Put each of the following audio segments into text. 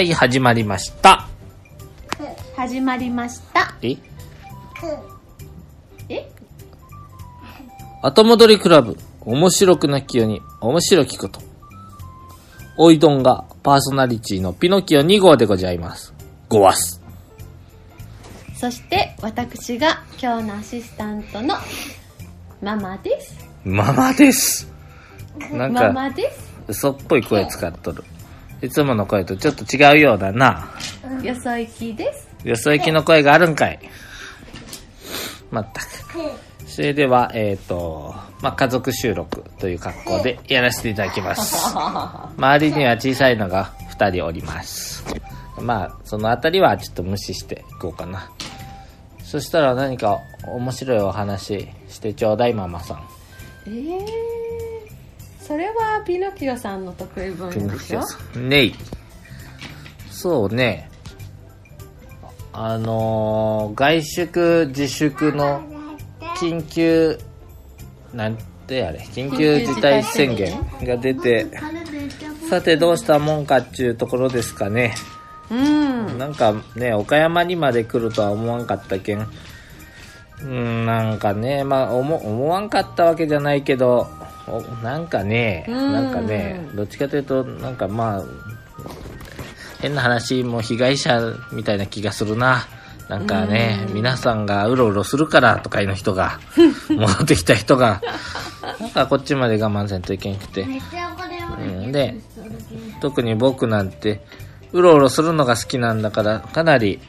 はい、始まりました。始まりました。え？え？後戻りクラブ、面白くなきように、面白きこと。おいどんがパーソナリティのピノキオ2号でございます。ごわす。そして私が今日のアシスタントのママです。ママです。なんマか、マです。嘘っぽい声使っとる。いつもの声とちょっと違うようだな。よそ行きです。よそ行きの声があるんかい。まったく。それでは、えっ、と、まあ、家族収録という格好でやらせていただきます。周りには小さいのが2人おります。まあ、そのあたりはちょっと無視していこうかな。そしたら何か面白いお話してちょうだい、ママさん。えー、それはピノキオさんの得意分野でしょねい。そうね。あのー外出自粛の緊急、なんてあれ、緊急事態宣言が出て、さてどうしたもんかっていうところですかね。うん。なんかね、岡山にまで来るとは思わんかったけん。うん、なんかね、まあ思、思わんかったわけじゃないけど、おなんかね、うんなんかね、どっちかというと、なんかまあ、変な話、もう被害者みたいな気がするな。なんかね、皆さんがうろうろするからとかい人が、戻ってきた人が、なんかこっちまで我慢せんといけんくて。うん、で、特に僕なんて、うろうろするのが好きなんだから、かなり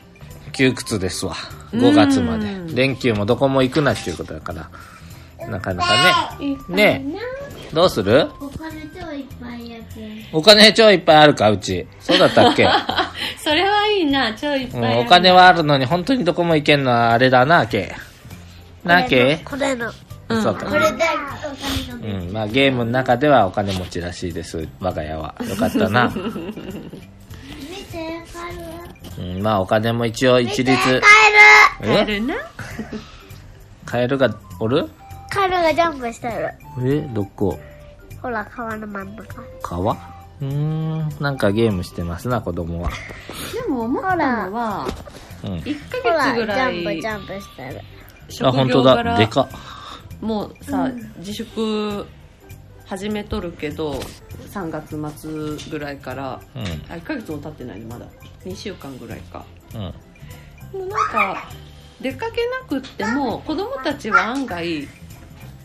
窮屈ですわ。5月まで。連休もどこも行くなっていうことだから。なかなかね。ねえ、どうする？お金超いっぱいやつ。お金超いっぱいあるか、うち。そうだったっけ、それはいいな、超いっぱいある。うん、お金はあるのに本当にどこも行けんのはあれだな、け。な、け？これの。うんそうか。これでお金の。うん、まあゲームの中ではお金持ちらしいです、我が家は。よかったな。見て、カエル。うん、まあお金も一応一律。カ帰るな。カエルがおる？エルカエルがジャンプしてる。えどこ？ほら、川の真ん中。川？うーん、なんかゲームしてますな、子供は。でも思ったのは、うん。1ほら、ヶ月ぐジらいャンプ、ジャンプしてる。あ、本職当だ。でかっ。もうさ、自粛始めとるけど3月末ぐらいからうん。あ1ヶ月も経ってないねまだ2週間ぐらいかうん。もうなんか出かけなくっても子供たちは案外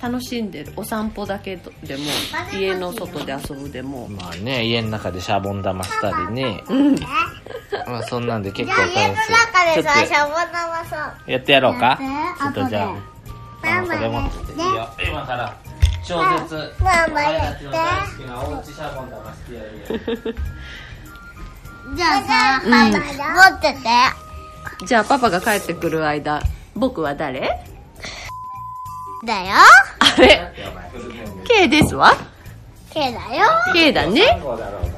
楽しんでるお散歩だけでも家の外で遊ぶでもまあね、家の中でシャボン玉したりね。うん。まあそんなんで結構楽しい。家の中でさ、ちょっシャボン玉やってやろうか？ちょっとじゃあ、あの、それ持ってていいよ。今から、超絶、ママやって。お前たちの大好きなおうちシャボン玉してやるよ。じゃあさ、うん。持ってて。じゃあパパが帰ってくる間僕は誰？だよ。あれ？K ですわ。手だよ。K だね。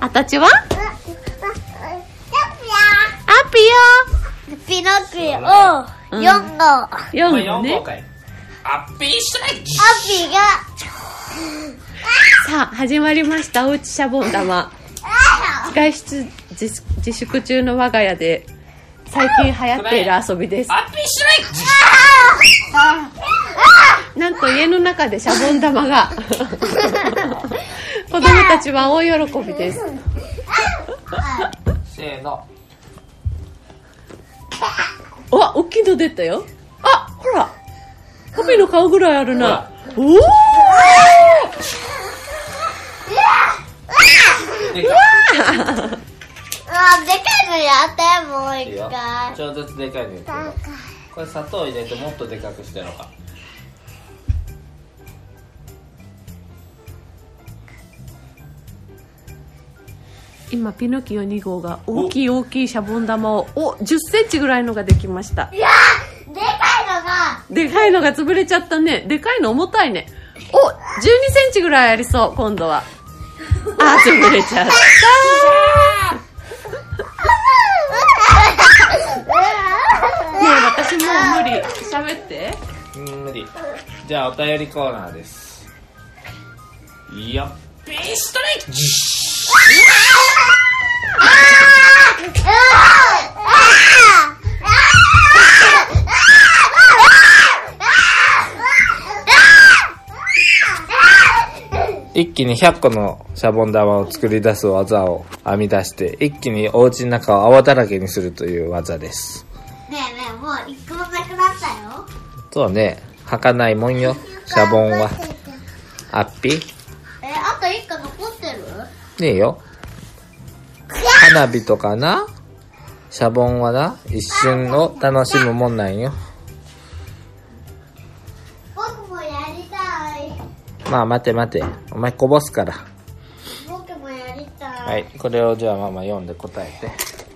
あたちは？よピノピオ、うん。4号。ア44号ねーストライクピが、さあ始まりました。おうちシャボン玉。外出自自粛中の我が家で最近流行っている遊びです。アッピーストライクなんと家の中でシャボン玉が。子供たちは大喜びです。せーの。わ大きいの出たよ。あほら。パピの顔ぐらいあるな。おおでかあ、でかいのやって、もういいよ。一回。超絶でかいのやってるこれ砂糖入れてもっとでかくしてやろうか今ピノキオ2号が大きい大きいシャボン玉をお1 0センチぐらいのができました。いやーでかいのが、でかいのが潰れちゃったね。でかいの重たいね。お12センチぐらいありそう今度は。あー潰れちゃった。ねえ私もう無理。喋って。うん無理。じゃあお便りコーナーです。よっピーストライク一気に100個のシャボン玉を作り出す技を編み出して、一気にお家の中を泡だらけにするという技です。ねえねえ、もう一個もなくなったよ。そうね、履かないもんよ、シャボンは。あっぴえ、あと一個残ってる？ねえよ。花火とかな、シャボンはな、一瞬を楽しむもんなんよ。僕もやりたい。まあ待て待て、お前こぼすから。僕もやりたい。はい、これをじゃあママ読んで答えて。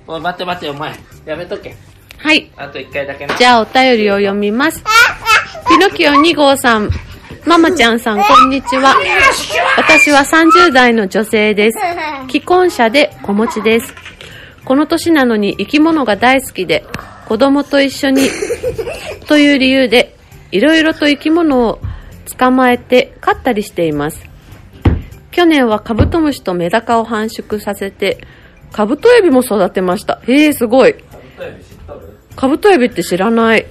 おい待って待ってお前、やめとけ。はい。あと一回だけな。じゃあお便りを読みます。ピノキオ2号さん、ママちゃんさん、こんにちは。私は30代の女性です。既婚者で子持ちです。この年なのに生き物が大好きで、子供と一緒に、という理由で、いろいろと生き物を捕まえて飼ったりしています。去年はカブトムシとメダカを繁殖させて、カブトエビも育てました。へえ、すごい。カブトエビって知らない。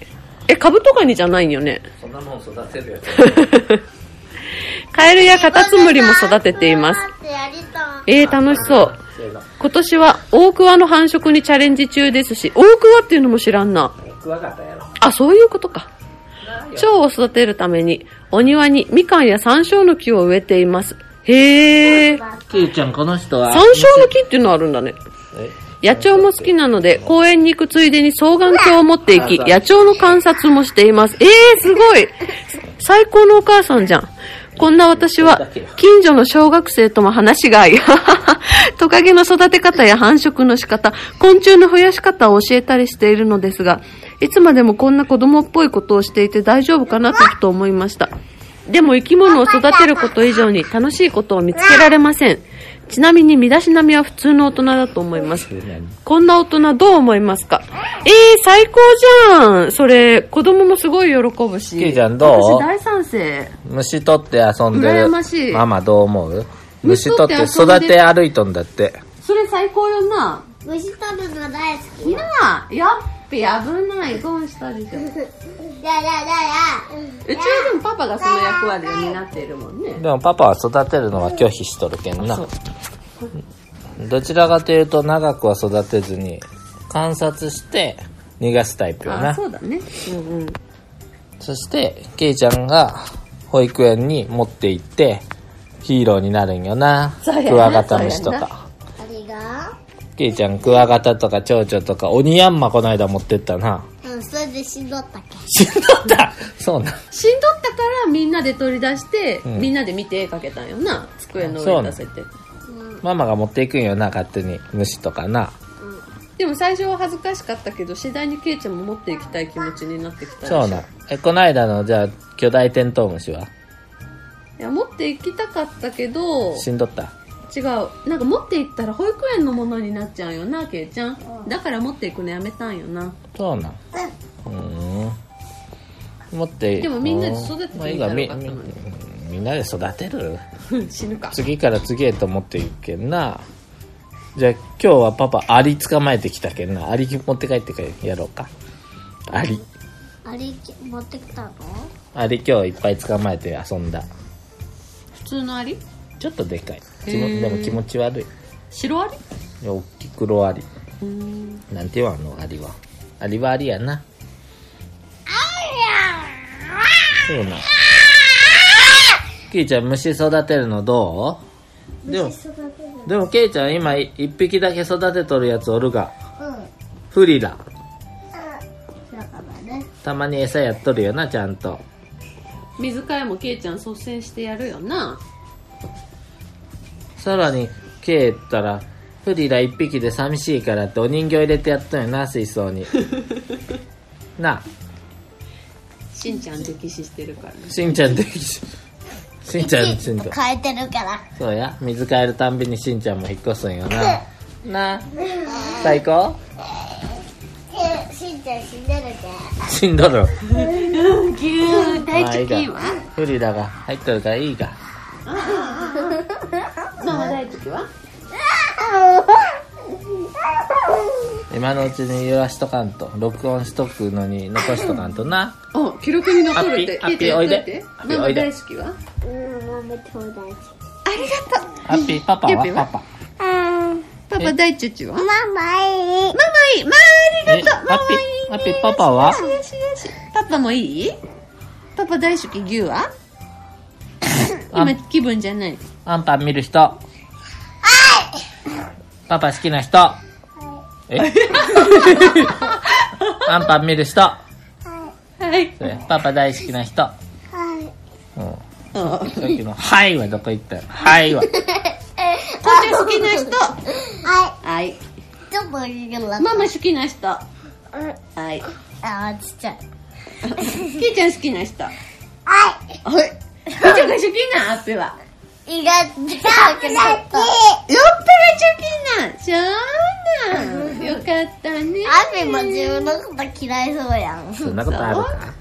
え、カブトガニじゃないよね？そんなもん育てるやつ。カエルやカタツムリも育てています。えー、楽しそう。今年は大クワの繁殖にチャレンジ中ですし、大クワっていうのも知らんな。あ、そういうことか。蝶を育てるために、お庭にみかんや山椒の木を植えています。へー。キーちゃん、この人は。山椒の木っていうのあるんだね。え？野鳥も好きなので、公園に行くついでに双眼鏡を持って行き、野鳥の観察もしています。えー、すごい最高のお母さんじゃん。こんな私は、近所の小学生とも話が合い、トカゲの育て方や繁殖の仕方、昆虫の増やし方を教えたりしているのですが、いつまでもこんな子供っぽいことをしていて大丈夫かなとふと思いました。でも生き物を育てること以上に楽しいことを見つけられません。ちなみに身だしなみは普通の大人だと思います。こんな大人どう思いますか？えー、最高じゃんそれ、子供もすごい喜ぶし。キイちゃんどう？私大賛成。虫取って遊んでる。羨ましいママどう思う？虫虫取ってて遊んで育て歩いとんだって。それ最高よな。虫取るの大好き。なあ、やっべ、危ない。ゴンしたでしょ。うやややや。ちはでもパパがその役割を担っているもんね。でもパパは育てるのは拒否しとるけんな。どちらかというと長くは育てずに観察して逃がすタイプよあ、な。そうだね。うんうん。そして、ケイちゃんが保育園に持って行ってヒーローになるんよな。クワガタ虫とか。あれが？ケイちゃんクワガタとか蝶々とか鬼ヤンマこの間持ってったな。うん、それで死んどったっけ？死んどった？そうなん。死んどったからみんなで取り出して、うんみんなで見て絵描けたんよな。机の上に出せて。ママが持っていくんよな、勝手に。虫とかな。でも最初は恥ずかしかったけど、次第にケイちゃんも持っていきたい気持ちになってきたでしょそうなん。え、この間の、じゃあ、巨大テントウムシは？いや、持っていきたかったけど、死んどった？違う。なんか持っていったら保育園のものになっちゃうよな、ケイちゃん。だから持っていくのやめたんよな。そうなん。うーん。持って、でもみんなで育ててみたかったのにみみんなで育てる？死ぬか。次から次へと持っていくけんな。じゃあ今日はパパアリ捕まえてきたけんな。アリ持って帰ってやろうか。アリ。あれ持ってきたの？アリ今日いっぱい捕まえて遊んだ。普通のアリ？ちょっとでかい。気もでも気持ち悪い。白アリ？いや大きい黒アリ。なんて言わんのアリは。アリはアリやな。そうな。ケイちゃん虫育てるのどう？でも。でもケイちゃん今い一匹だけ育てとるやつおるが、うん。フリラ。ね。たまに餌やっとるよな、ちゃんと。水替えもケイちゃん率先してやるよな。さらに、ケイったら、フリラ一匹で寂しいからってお人形入れてやっとんよな、水槽に。なあ、しんちゃん溺死してるからね。しんちゃんできし、しんちゃんしんと。変えてるから。そうや、水変えるたんびにしんちゃんも引っ越すんよな。なあ、最高？え、しんちゃん死んでるけ。しんどる。ぎゅー、大好きは。フリラが入っとるからいいが。ママ大好きは？今のうちに揺らしとかんと、録音しとくのに残しとかんとな。あ、記録に残るって。アッピーおいでママ大好きは？うん、豆と大好き。あ、ハッピーパパは？はパパ。パパ大チュチュは？ママママいい。いい。まあ、ありがとう。ママいい。ハッピー、パパは？よしよし。パパもいい？パパ大好き牛は？あ今気分じゃない。アンパン見る人。パパ好きな人。え？アンパン見る人？はい。それパパ大好きな人。はい。うん。あさっきの、はいはどこ行ったよ。はいは。父ちゃん好きな人？ははい。ママ好きな人？はい。あー、ちっちゃい。キイちゃん好きな人？ははい。キイちゃんが好きなアッペは？い。胃が近くなった。よっぺが好きな。そうなん。よかったね。アピも自分のこと嫌いそうやん。そんなことあるか？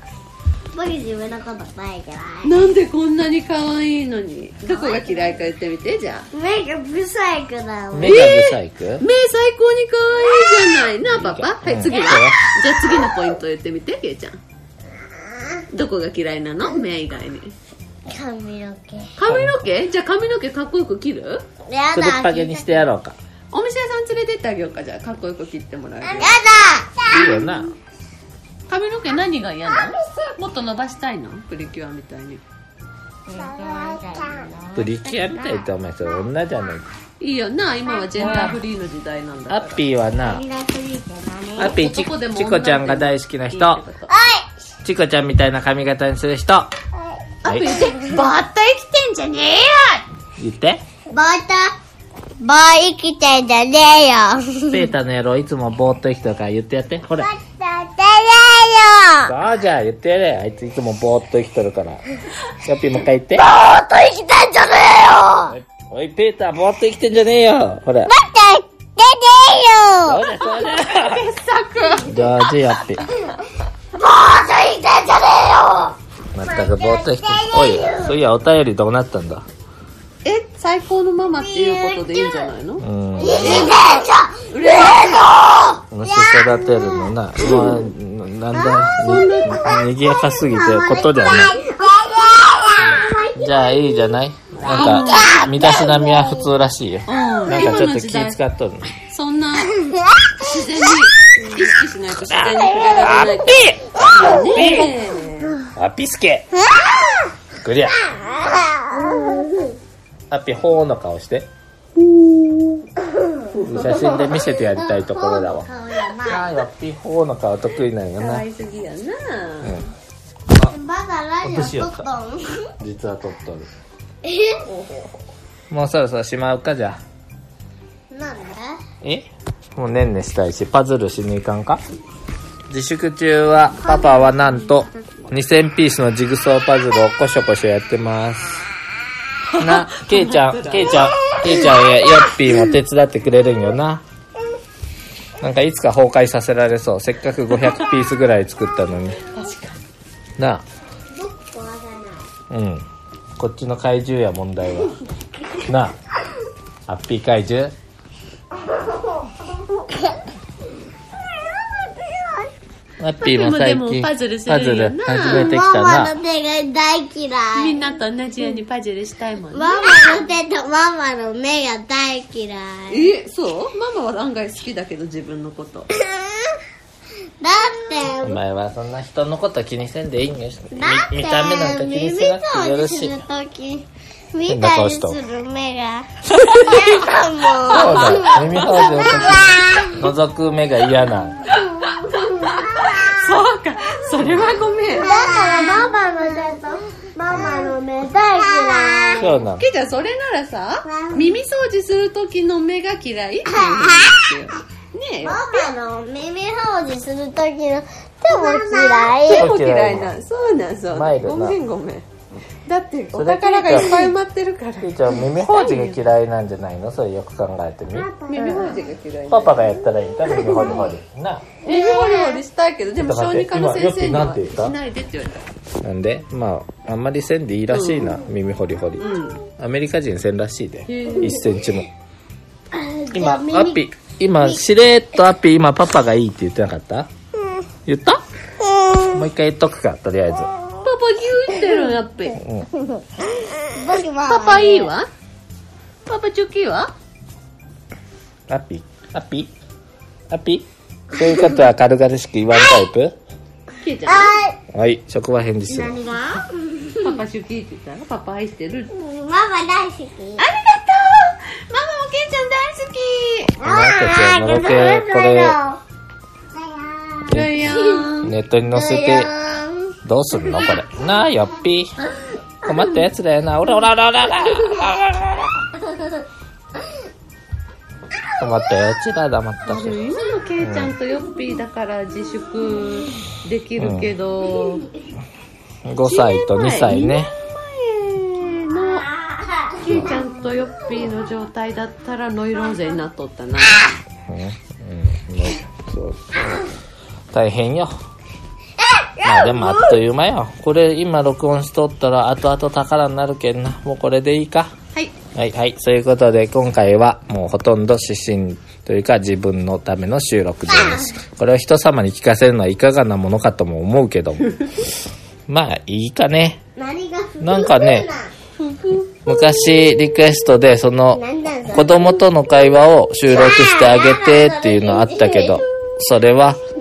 僕自分のこと大嫌い。なんでこんなに可愛いのに。どこが嫌いか言ってみて、じゃあ。目がブサイクだもん。目がブサイク目最高に可愛いじゃないな、パパ。はい、次じゃあ次のポイント言ってみて、ケイちゃん。どこが嫌いなの？目以外に。髪の毛。髪の毛？じゃあ髪の毛かっこよく切る？やつるっぱげにしてやろうか。お店屋さん連れてってあげようか、じゃあかっこよく切ってもらえるやだ。いいよな。髪の毛何が嫌なの？もっと伸ばしたいの？プリキュアみたいに。プリキュアみたいってお前それ女じゃない。いいよな、今はジェンダーフリーの時代なんだから。アッピーはな。アッピーち男でもちこちゃんが大好きな人。いい。ってことちこちゃんみたいな髪型にする人。アッピーで、バッタ生きてんじゃねえよ言って。バータ、バー生きてんじゃねえよ。ペータの野郎いつもぼーっと生きてるから言ってやって。ほら。バータ、ねそうじゃあ言ってやれ。あいついつもぼーっと生きてるから。ショッピーもう一回言って。えよ。バータ生きてんじゃねえよ。おい、ペーターぼーっと生きてんじゃねえよ。ほら。バータ、ねそうだそうだ。上手やっぴ。えよ。バーまったくぼーっと生きてる。おい、そういやお便りどうなったんだ？え、最高のママっていうことでいいんじゃないの？うん。えよ。生きてんじゃね虫育てるのな。もう、なんだ、に、にぎやかすぎてことじゃない。じゃあいいじゃない？なんか、身だしなみは普通らしいよ。うん。なんかちょっと気使っとるの。そんな、自然に意識しないと自然に触れられないから。ねえ。あ、ピスケクリア。あっぴ、ほーの顔して。写真で見せてやりたいところだわ。顔やな。あー、の顔得意なんよな。可愛すぎやな。まだラジオ撮っとん実は撮っとる。えもうそろそろしまうかじゃあ。なんで？え？もうねんねしたいし、パズルしに行かんか？自粛中は、パパはなんと、2000ピースのジグソーパズルをこしょこしょやってます。な、ケイちゃん、ケイちゃん、ケイちゃんやヨッピーも手伝ってくれるんよな。なんかいつか崩壊させられそう。せっかく500ピースぐらい作ったのに。などこがなあ、うん。こっちの怪獣や問題は。なあ、ハッピー怪獣？ハッピーも最ハッピーもで近もパズルするんやなパズル始めてきたママな。の手が大嫌い。みんなと同じようにパズルしたいもんね。ママの手とママの目が大嫌い。え、そう？ママは案外好きだけど自分のこと。だって、お前はそんな人のこと気にせんでいいんよ。みだって、見た目なんか気にせなくてよろしい。耳掃除する見たりする目が。嫌だ そうもん。だ、耳掃除覗く目が嫌な。それはごめん。だからママの手とママの目大嫌い。そうなの。けいちゃん、それならさ、耳掃除する時の目が嫌い？っていうふうに言ってよ。ねえよ。ママの耳掃除するときの手も嫌い。手も嫌いな。そうなん、そうなごめん、ごめん。だって、お宝がいっぱい埋まってるから。ケイちゃん耳掃除が嫌いなんじゃないの？それよく考えてみ。耳掃除が嫌いなパパがやったらいいんだ、耳ほりほり。な。耳ホリホリしたいけど、でもちょっと待って小児科の先生に今よはくなんて言った？しないでって言われた。なんで？まあ、あんまりせんでいいらしいな、耳ほりほり。うん。アメリカ人せんらしいで。へえ1センチも。今、アッピー、今、しれーっとアッピー、今パパがいいって言ってなかった？言った？もう一回言っとくか、とりあえず。パパギューってるやっぺ。うん。僕はパパいいわ？パパチョキは？ハッピー。ハッピー？ハッピー？そういうことは軽々しく言わんタイプ？ケイちゃんはい。はい、職場返事する。何が？パパチョキって言ったらパパ愛してる？ママ大好き。ありがとう。ママもケイちゃん大好き。なんかちょっとのろけ、これ、ネットに載せて、どうすんの？これ。なあ、よっぴー。困ったやつだよな。おらおらおらおらおら困ったやつだ、黙ったし。今のケイちゃんとヨッピーだから自粛できるけど、5歳と2歳ね。前のケイちゃんとヨッピーの状態だったらノイローゼになっとったなうん、うん、そう大変よ。まあでもあっという間よ。これ今録音しとったら後々宝になるけんな。もうこれでいいか。はいはいはい。そういうことで今回はもうほとんど指針というか自分のための収録です。これを人様に聞かせるのはいかがなものかとも思うけども。まあいいかね。何がなんかね、昔リクエストでその子供との会話を収録してあげてっていうのあったけど、それは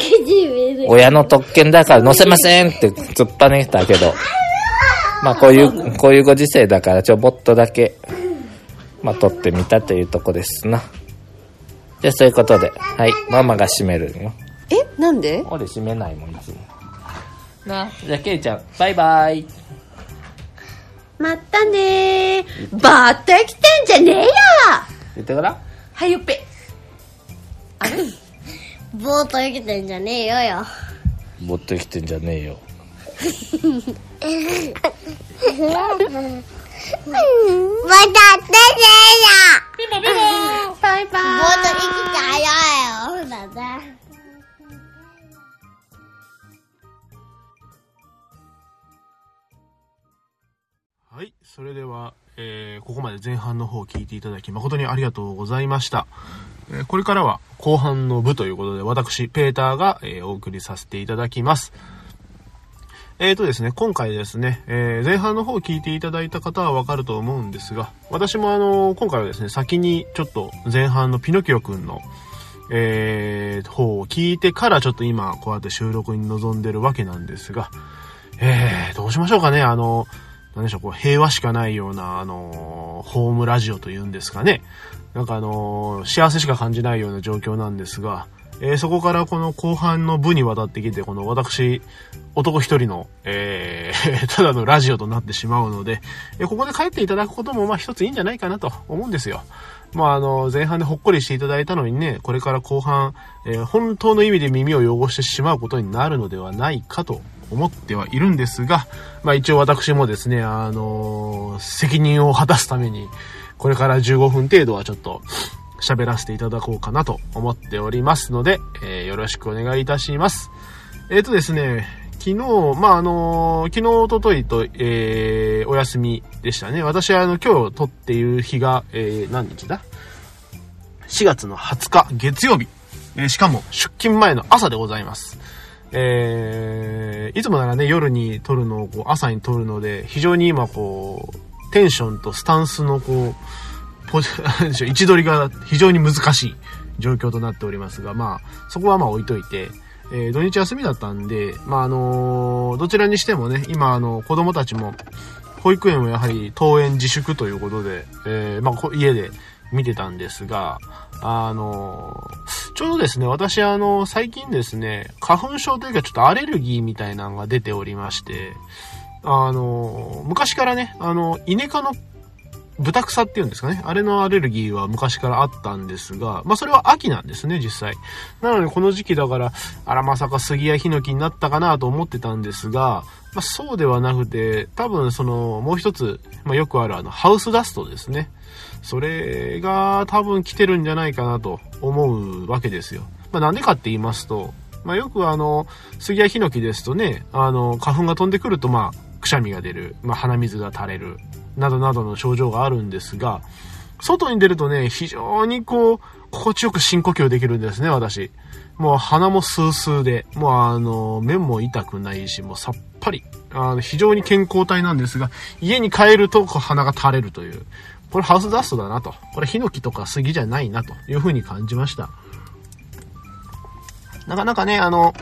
親の特権だから載せませんって突っぱねたけど、まあこういう、こういうご時世だからちょぼっとだけ、まあ撮ってみたというとこですな。じゃあそういうことで、はい、ママが閉めるよ。えなんで？俺閉めないもんですな、じゃあケイちゃん、バイバイ。まったねー。バッタ来てんじゃねえよ。言ってからはいよっぺぼーっと生きてんじゃねえよよ。持ってきてんじゃねえよ。またってねえよ。バイバぼーっと生きたよよ。だね。はい。それでは、えーここまで前半の方を聞いていただき誠にありがとうございました。えこれからは後半の部ということで、私、ペーターが、えお送りさせていただきます。えーとですね、今回ですね、えー前半の方を聞いていただいた方はわかると思うんですが、私もあの今回はですね、先にちょっと前半のピノキオくんの、えー方を聞いてからちょっと今こうやって収録に臨んでるわけなんですが、えー、どうしましょうかね、あの、なんでしょう、こう平和しかないような、あのホームラジオというんですかね。なんかあの幸せしか感じないような状況なんですが、えーそこからこの後半の部にわたってきて、この私、男一人の、えー ただのラジオとなってしまうので、えーここで帰っていただくことも、まあ一ついいんじゃないかなと思うんですよ。まああの、前半でほっこりしていただいたのにね、これから後半、えー本当の意味で耳を汚してしまうことになるのではないかと思ってはいるんですが、まあ一応私もですね、あの責任を果たすために、これから15分程度はちょっと喋らせていただこうかなと思っておりますので、えーよろしくお願いいたします。えっ、とですね、昨日、まあ、あの昨日、おとといと、えお休みでしたね。私は、あの、今日撮っている日が、え何日だ ?4 月の20日、月曜日。えしかも、出勤前の朝でございます。えーいつもならね、夜に撮るのをこう朝に撮るので、非常に今こう、テンションとスタンスのこう、ポジ、なんでしょ位置取りが非常に難しい状況となっておりますが、まあ、そこはまあ置いといて、えー土日休みだったんで、まああのどちらにしてもね、今あの、子供たちも、保育園をやはり登園自粛ということで、えーまあ家で見てたんですが、あのちょうどですね、私あの、最近ですね、花粉症というかちょっとアレルギーみたいなのが出ておりまして、あの昔からね、あの、イネ科の豚草っていうんですかね。あれのアレルギーは昔からあったんですが、まあそれは秋なんですね、実際。なのでこの時期だから、あらまさか杉やヒノキになったかなと思ってたんですが、まあそうではなくて、多分その、もう一つ、まあよくあるあの、ハウスダストですね。それが多分来てるんじゃないかなと思うわけですよ。まあなんでかって言いますと、まあよくあの、杉やヒノキですとね、あの、花粉が飛んでくるとまあ、しゃみが出る、まあ鼻水が垂れる、などなどの症状があるんですが、外に出るとね、非常にこう、心地よく深呼吸できるんですね、私。もう鼻もスースーで、もうあの、目も痛くないし、もうさっぱり。あの非常に健康体なんですが、家に帰るとこう鼻が垂れるという。これハウスダストだなと。これヒノキとか杉じゃないなというふうに感じました。なかなかね、あの、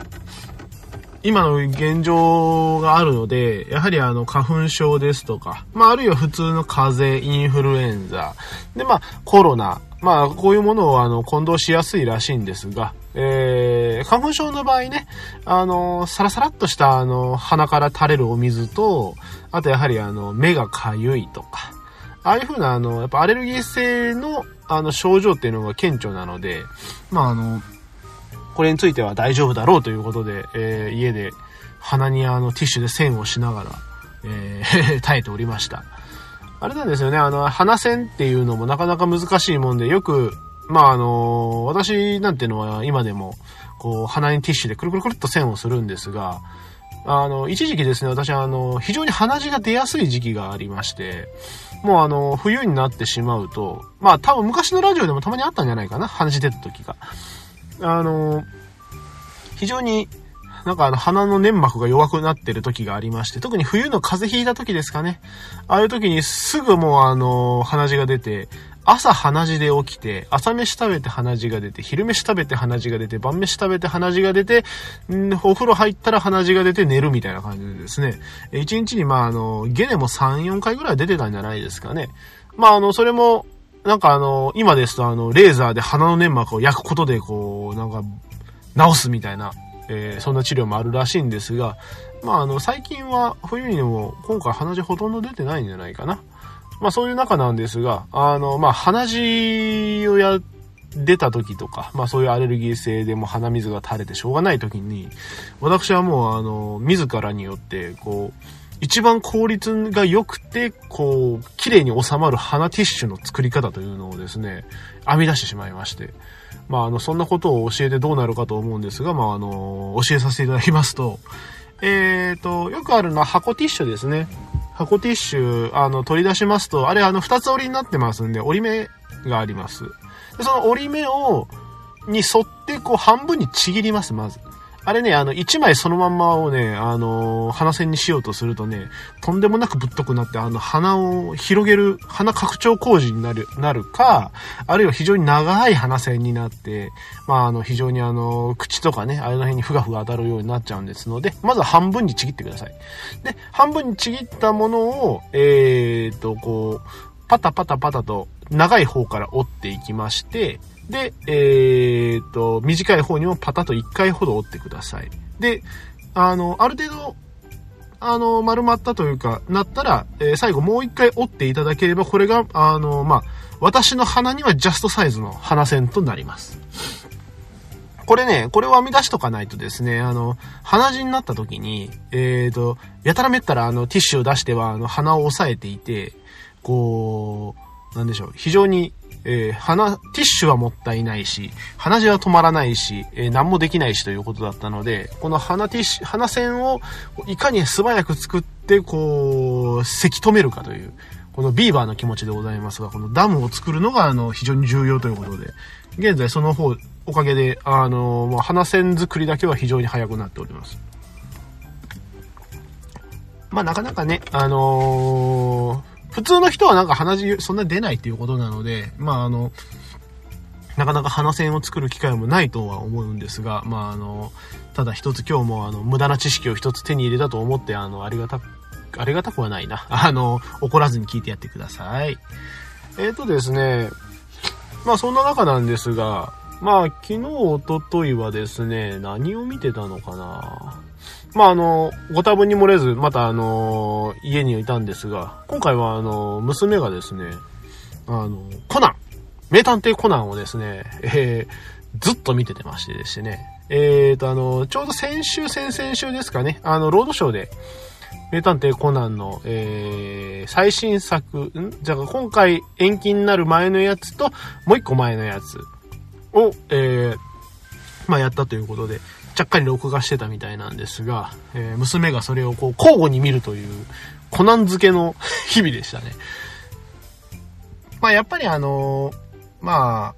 今の現状があるので、やはりあの花粉症ですとか、まああるいは普通の風邪、インフルエンザ、でまあコロナ、まあこういうものをあの混同しやすいらしいんですが、えー、花粉症の場合ね、あの、サラサラっとしたあの鼻から垂れるお水と、あとやはりあの目がかゆいとか、ああいうふうなあの、やっぱアレルギー性のあの症状っていうのが顕著なので、まああの、これについては大丈夫だろうということで、えー家で鼻にあのティッシュで線をしながら、えー 耐えておりました。あれなんですよね、あの、鼻線っていうのもなかなか難しいもんで、よく、まああの、私なんていうのは今でも、こう、鼻にティッシュでくるくるくるっと線をするんですが、あの、一時期ですね、私はあの、非常に鼻血が出やすい時期がありまして、もうあの、冬になってしまうと、まあ多分昔のラジオでもたまにあったんじゃないかな、鼻血出た時が。あの、非常になんかあの鼻の粘膜が弱くなってる時がありまして、特に冬の風邪ひいた時ですかね。ああいう時にすぐもうあの、鼻血が出て、朝鼻血で起きて、朝飯食べて鼻血が出て、昼飯食べて鼻血が出て、晩飯食べて鼻血が出て、んお風呂入ったら鼻血が出て寝るみたいな感じでですね、1日にまああの、ゲネも3、4回ぐらい出てたんじゃないですかね。まああの、それも、なんかあの、今ですとあの、レーザーで鼻の粘膜を焼くことでこう、なんか、治すみたいな、えーそんな治療もあるらしいんですが、まああの、最近は冬にも今回鼻血ほとんど出てないんじゃないかな。まあそういう中なんですが、あの、まあ鼻血をや、出た時とか、まあそういうアレルギー性でも鼻水が垂れてしょうがない時に、私はもうあの、自らによって、こう、一番効率が良くて、こう、綺麗に収まる鼻ティッシュの作り方というのをですね、編み出してしまいまして。まあ、あの、そんなことを教えてどうなるかと思うんですが、まあ、あの、教えさせていただきますと、えーと、よくあるのは箱ティッシュですね。箱ティッシュ、あの、取り出しますと、あれ、あの、二つ折りになってますんで、折り目があります。でその折り目を、に沿って、こう、半分にちぎります、まず。あれね、あの、一枚そのまんまをね、あの、鼻線にしようとするとね、とんでもなくぶっとくなって、あの、鼻を広げる、鼻拡張工事になる、なるか、あるいは非常に長い鼻線になって、まあ、あの、非常にあの、口とかね、あれの辺にふがふが当たるようになっちゃうんですので、まずは半分にちぎってください。で、半分にちぎったものを、えーと、こう、パタパタパタと長い方から折っていきまして、で、えーと、短い方にもパタと1回ほど折ってください。で、あの、ある程度、あの、丸まったというか、なったら、えー最後もう一回折っていただければ、これが、あの、まあ、私の鼻にはジャストサイズの鼻線となります。これね、これを編み出しとかないとですね、あの、鼻血になった時に、えーと、やたらめったらあの、ティッシュを出しては、あの、鼻を押さえていて、こう、なんでしょう、非常に、えー鼻、ティッシュはもったいないし、鼻血は止まらないし、えー何もできないしということだったので、この鼻ティッシュ、鼻線をいかに素早く作って、こう、せき止めるかという、このビーバーの気持ちでございますが、このダムを作るのが、あの、非常に重要ということで、現在その方、おかげで、あの、もう鼻線作りだけは非常に早くなっております。まあなかなかね、あのー普通の人はなんか鼻血そんな出ないっていうことなので、まああの、なかなか鼻線を作る機会もないとは思うんですが、まああの、ただ一つ今日もあの、無駄な知識を一つ手に入れたと思って、あの、ありがた、ありがたくはないな。あの、怒らずに聞いてやってください。えっ、とですね、まあそんな中なんですが、まあ昨日、おとといはですね、何を見てたのかなまああの、ご多分に漏れず、またあの、家にいたんですが、今回はあの、娘がですね、あの、コナン名探偵コナンをですね、えー、ずっと見ててましてですね、えーとあの、ちょうど先週、先々週ですかね、あの、ロードショーで、名探偵コナンの、えー、最新作、ん？じゃあ今回延期になる前のやつと、もう一個前のやつを、えー、まあやったということで、ちゃっかり録画してたみたいなんですが、えー娘がそれをこう交互に見るという、コナン漬けの日々でしたね。まあやっぱりあのーまあ、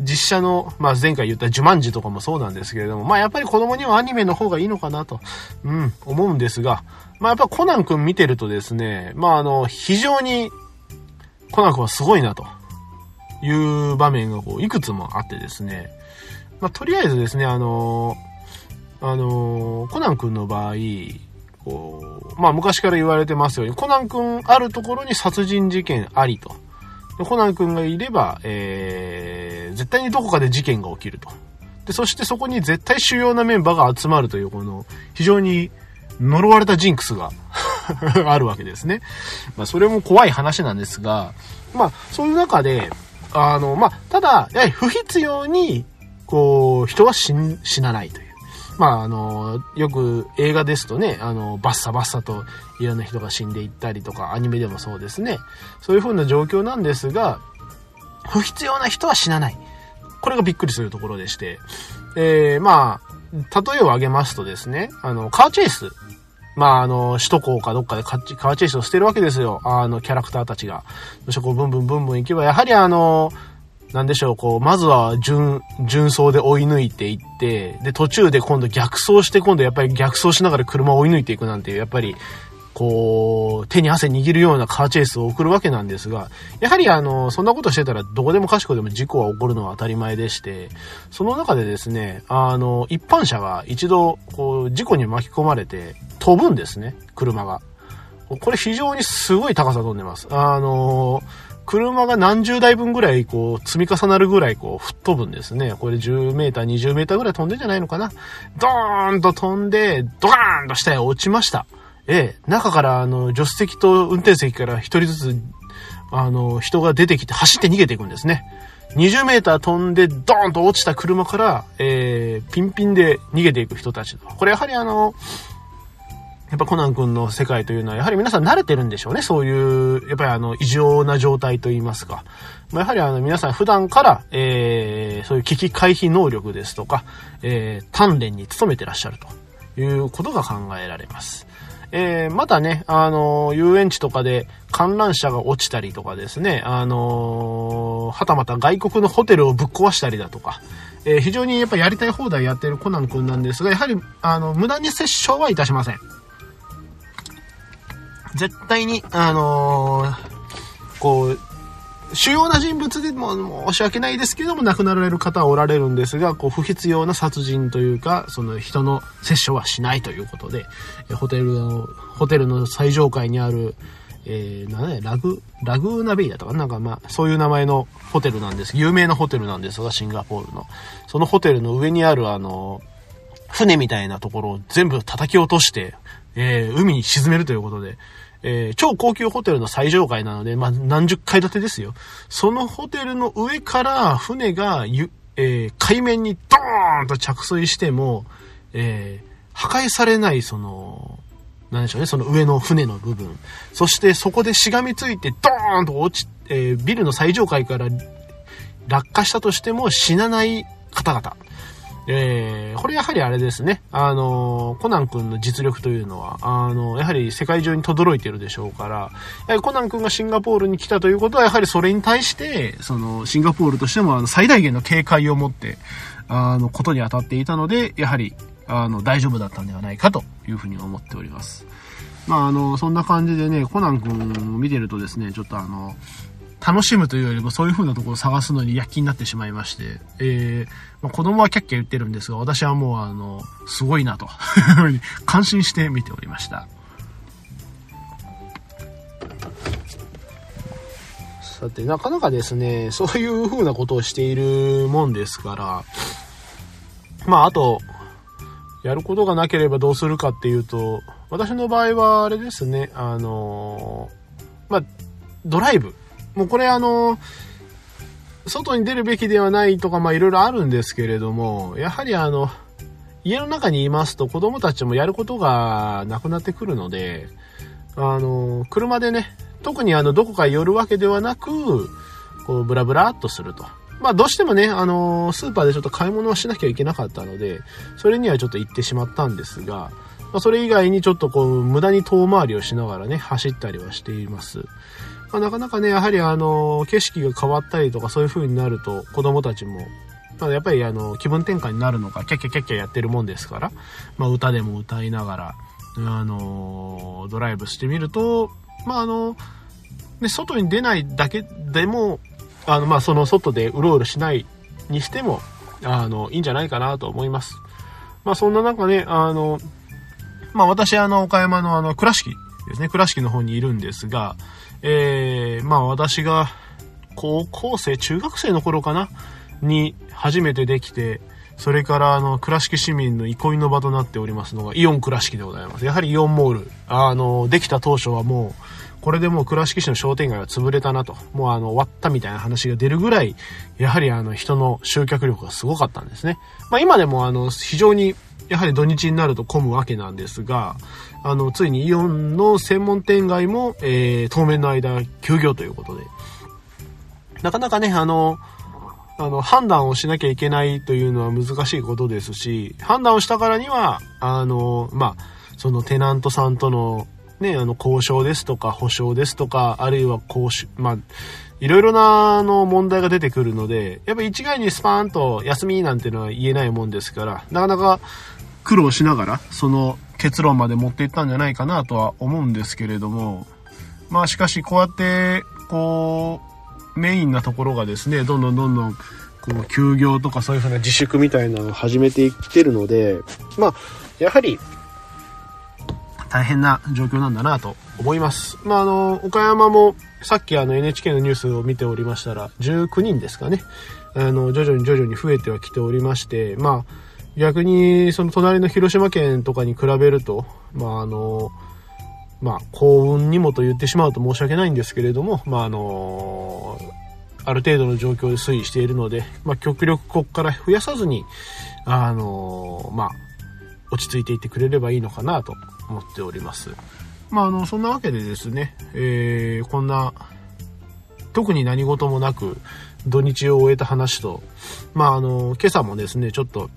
実写の、まあ前回言ったジュマンジとかもそうなんですけれども、まあやっぱり子供にはアニメの方がいいのかなと、うん、思うんですが、まあやっぱコナン君見てるとですね、まああの、非常に、コナン君はすごいな、という場面がこう、いくつもあってですね。まあ、とりあえずですね、あのあのコナン君の場合、こう、まあ昔から言われてますように、コナン君あるところに殺人事件ありと。でコナン君がいれば、えー、絶対にどこかで事件が起きると。で、そしてそこに絶対主要なメンバーが集まるという、この、非常に呪われたジンクスが あるわけですね。まあ、それも怖い話なんですが、まあ、そういう中で、あの、まあ、ただ、やはり不必要に、こう、人は死なないという。まあ、あの、よく映画ですとね、あの、バッサバッサといろんな人が死んでいったりとか、アニメでもそうですね。そういう風な状況なんですが、不必要な人は死なない。これがびっくりするところでして。えー、まあ、例えを挙げますとですね、あの、カーチェイス。まあ、あの、首都高かどっかでカーチェイスをしてるわけですよ。あの、キャラクターたちが。そしてこう、ブンブンブンブン行けば、やはりあの、なんでしょう、こう、まずは順、順走で追い抜いていって、で、途中で今度逆走して今度やっぱり逆走しながら車を追い抜いていくなんていう、やっぱり、こう、手に汗握るようなカーチェイスを送るわけなんですが、やはりあの、そんなことしてたらどこでもかしこでも事故は起こるのは当たり前でして、その中でですね、あの、一般車が一度、こう、事故に巻き込まれて飛ぶんですね、車が。これ非常にすごい高さ飛んでます。あの車が何十台分ぐらい、こう、積み重なるぐらい、こう、吹っ飛ぶんですね。これ10メーター、20メーターぐらい飛んでんじゃないのかな。ドーンと飛んで、ドカーンと下へ落ちました。ええ、中から、あの、助手席と運転席から一人ずつ、あの、人が出てきて走って逃げていくんですね。20メーター飛んで、ドーンと落ちた車から、えー、ピンピンで逃げていく人たち。これやはりあの、やっぱコナン君の世界というのは、やはり皆さん慣れてるんでしょうね。そういう、やっぱりあの、異常な状態といいますか。まあ、やはりあの、皆さん普段から、えー、そういう危機回避能力ですとか、えー、鍛錬に努めてらっしゃるということが考えられます。えー、またね、あのー、遊園地とかで観覧車が落ちたりとかですね、あのー、はたまた外国のホテルをぶっ壊したりだとか、えー、非常にやっぱやりたい放題やってるコナン君なんですが、やはり、あの、無駄に殺傷はいたしません。絶対に、あのー、こう、主要な人物でも申し訳ないですけども、亡くなられる方はおられるんですが、こう、不必要な殺人というか、その人の殺傷はしないということで、ホテルの、ホテルの最上階にある、えー、なんね、ラグ、ラグーナベイだとか、な？んかまあ、そういう名前のホテルなんです。有名なホテルなんですが、シンガポールの。そのホテルの上にあるあの、船みたいなところを全部叩き落として、えー、海に沈めるということで、えー、超高級ホテルの最上階なので、まあ、何十階建てですよ。そのホテルの上から船がゆ、えー、海面にドーンと着水しても、えー、破壊されない、その、なんでしょうね、その上の船の部分。そしてそこでしがみついてドーンと落ち、えー、ビルの最上階から落下したとしても死なない方々。えー、これやはりあれですね。あの、コナン君の実力というのは、あの、やはり世界中に轟いてるでしょうから、やはりコナン君がシンガポールに来たということは、やはりそれに対して、その、シンガポールとしても、あの、最大限の警戒を持って、あの、ことに当たっていたので、やはり、あの、大丈夫だったんではないかというふうに思っております。まあ、あの、そんな感じでね、コナン君を見てるとですね、ちょっとあの、楽しむというよりもそういう風なところを探すのに躍起になってしまいまして、えー、まあ、子供はキャッキャ言ってるんですが、私はもうあの、すごいなと 感心して見ておりました。さて、なかなかですね、そういう風なことをしているもんですから、まあ、あと、やることがなければどうするかっていうと、私の場合はあれですね、あの、まあ、ドライブ。もうこれあの、外に出るべきではないとか、まあいろいろあるんですけれども、やはりあの、家の中にいますと子供たちもやることがなくなってくるので、あの、車でね、特にあの、どこか寄るわけではなく、こう、ブラブラっとすると。まあ、どうしてもね、あの、スーパーでちょっと買い物をしなきゃいけなかったので、それにはちょっと行ってしまったんですが、まあ、それ以外にちょっとこう、無駄に遠回りをしながらね、走ったりはしています。まあ、なかなかね、やはりあの、景色が変わったりとかそういう風になると、子供たちも、まあ、やっぱりあの、気分転換になるのか、キャッキャキャッキャやってるもんですから、まあ、歌でも歌いながら、あの、ドライブしてみると、まあ、あの、で、外に出ないだけでも、あの、まあ、その外でうろうろしないにしても、あの、いいんじゃないかなと思います。まあ、そんな中ね、あの、まあ、私、あの、岡山のあの、倉敷ですね、倉敷の方にいるんですが、えー、まあ、私が、高校生、中学生の頃かな？に初めてできて、それからあの、倉敷市民の憩いの場となっておりますのが、イオン倉敷でございます。やはりイオンモール。あの、できた当初はもう、これでもう倉敷市の商店街は潰れたなと。もうあの、終わったみたいな話が出るぐらい、やはりあの、人の集客力がすごかったんですね。まあ今でもあの、非常に、やはり土日になると混むわけなんですが、あの、ついにイオンの専門店街も、えー、当面の間休業ということで、なかなかね、あの、あの、判断をしなきゃいけないというのは難しいことですし、判断をしたからには、あの、まあ、そのテナントさんとの、ね、あの、交渉ですとか、保証ですとか、あるいは交渉、まあ、いろいろな、あの、問題が出てくるので、やっぱ一概にスパーンと休みなんてのは言えないもんですから、なかなか苦労しながら、その結論まで持っていったんじゃないかなとは思うんですけれども、まあしかしこうやって、こう、メインなところがですね、どんどんどんどん、こう、休業とかそういうふうな自粛みたいなのを始めていってるので、まあ、やはり、大変な状況なんだなと思います。まあ、あの、岡山も、さっきあの NHK のニュースを見ておりましたら、19人ですかね。あの、徐々に徐々に増えてはきておりまして、まあ、逆に、その隣の広島県とかに比べると、まあ、あの、まあ、幸運にもと言ってしまうと申し訳ないんですけれども、まあ、あのある程度の状況で推移しているので、まあ、極力ここから増やさずに、あのまあ、落ち着いていってくれればいいのかなと思っております。まあ、あの、そんなわけでですね、えー、こんな、特に何事もなく、土日を終えた話と、まあ、あの、今朝もですね、ちょっと、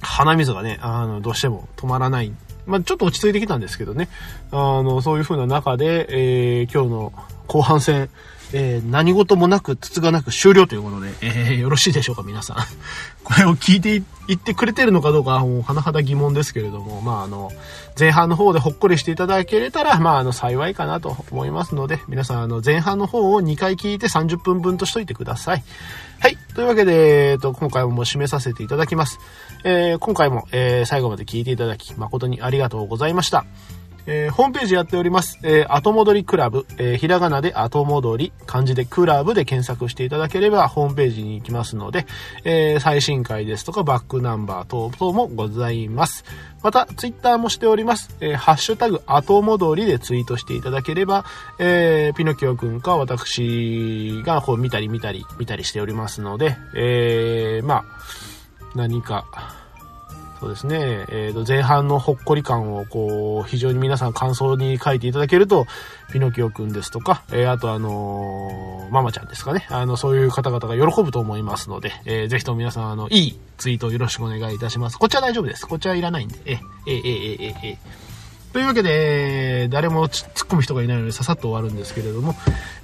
鼻水がね、あの、どうしても止まらないまあ、ちょっと落ち着いてきたんですけどね。あの、そういう風な中で、えー、今日の後半戦、えー、何事もなく、筒がなく終了ということで、えー、よろしいでしょうか、皆さん。これを聞いていってくれてるのかどうか、もう、甚だ疑問ですけれども、まあ、あの、前半の方でほっこりしていただけれたら、まあ、あの、幸いかなと思いますので、皆さん、あの、前半の方を2回聞いて30分分としといてください。はい。というわけで、えっと、今回ももう締めさせていただきます。えー、今回も、えー、最後まで聞いていただき、誠にありがとうございました。えー、ホームページやっております。えー、後戻りクラブ、えー、ひらがなで後戻り、漢字でクラブで検索していただければホームページに行きますので、えー、最新回ですとかバックナンバー等々もございます。また、ツイッターもしております。えー、ハッシュタグ後戻りでツイートしていただければ、えー、ピノキオくんか私がこう見たり見たり見たりしておりますので、えー、まあ、何か、そうですね、えー、と前半のほっこり感をこう非常に皆さん感想に書いていただけるとピノキオくんですとか、えー、あとあのー、ママちゃんですかね。あのそういう方々が喜ぶと思いますので、えー、ぜひとも皆さんあのいいツイートをよろしくお願いいたします。こっちは大丈夫です。こっちはいらないんで。ええええええええというわけで、誰も突っ込む人がいないのでささっと終わるんですけれども、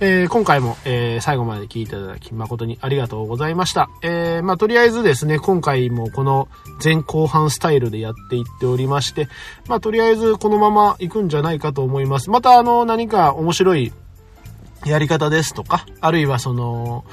えー、今回も、えー、最後まで聞いていただき誠にありがとうございました。えー、まあ、とりあえずですね、今回もこの前後半スタイルでやっていっておりまして、まあ、とりあえずこのまま行くんじゃないかと思います。また、あの、何か面白いやり方ですとか、あるいはその、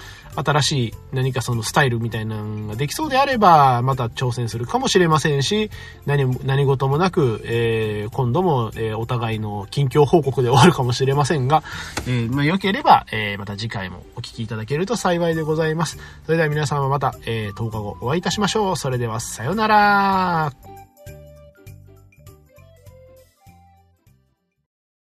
新しい何かそのスタイルみたいなのができそうであれば、また挑戦するかもしれませんし、何も、何事もなく、えー、今度も、えー、お互いの近況報告で終わるかもしれませんが、えー、まあ、良ければ、えまた次回もお聞きいただけると幸いでございます。それでは皆様また、えー10日後お会いいたしましょう。それでは、さようなら。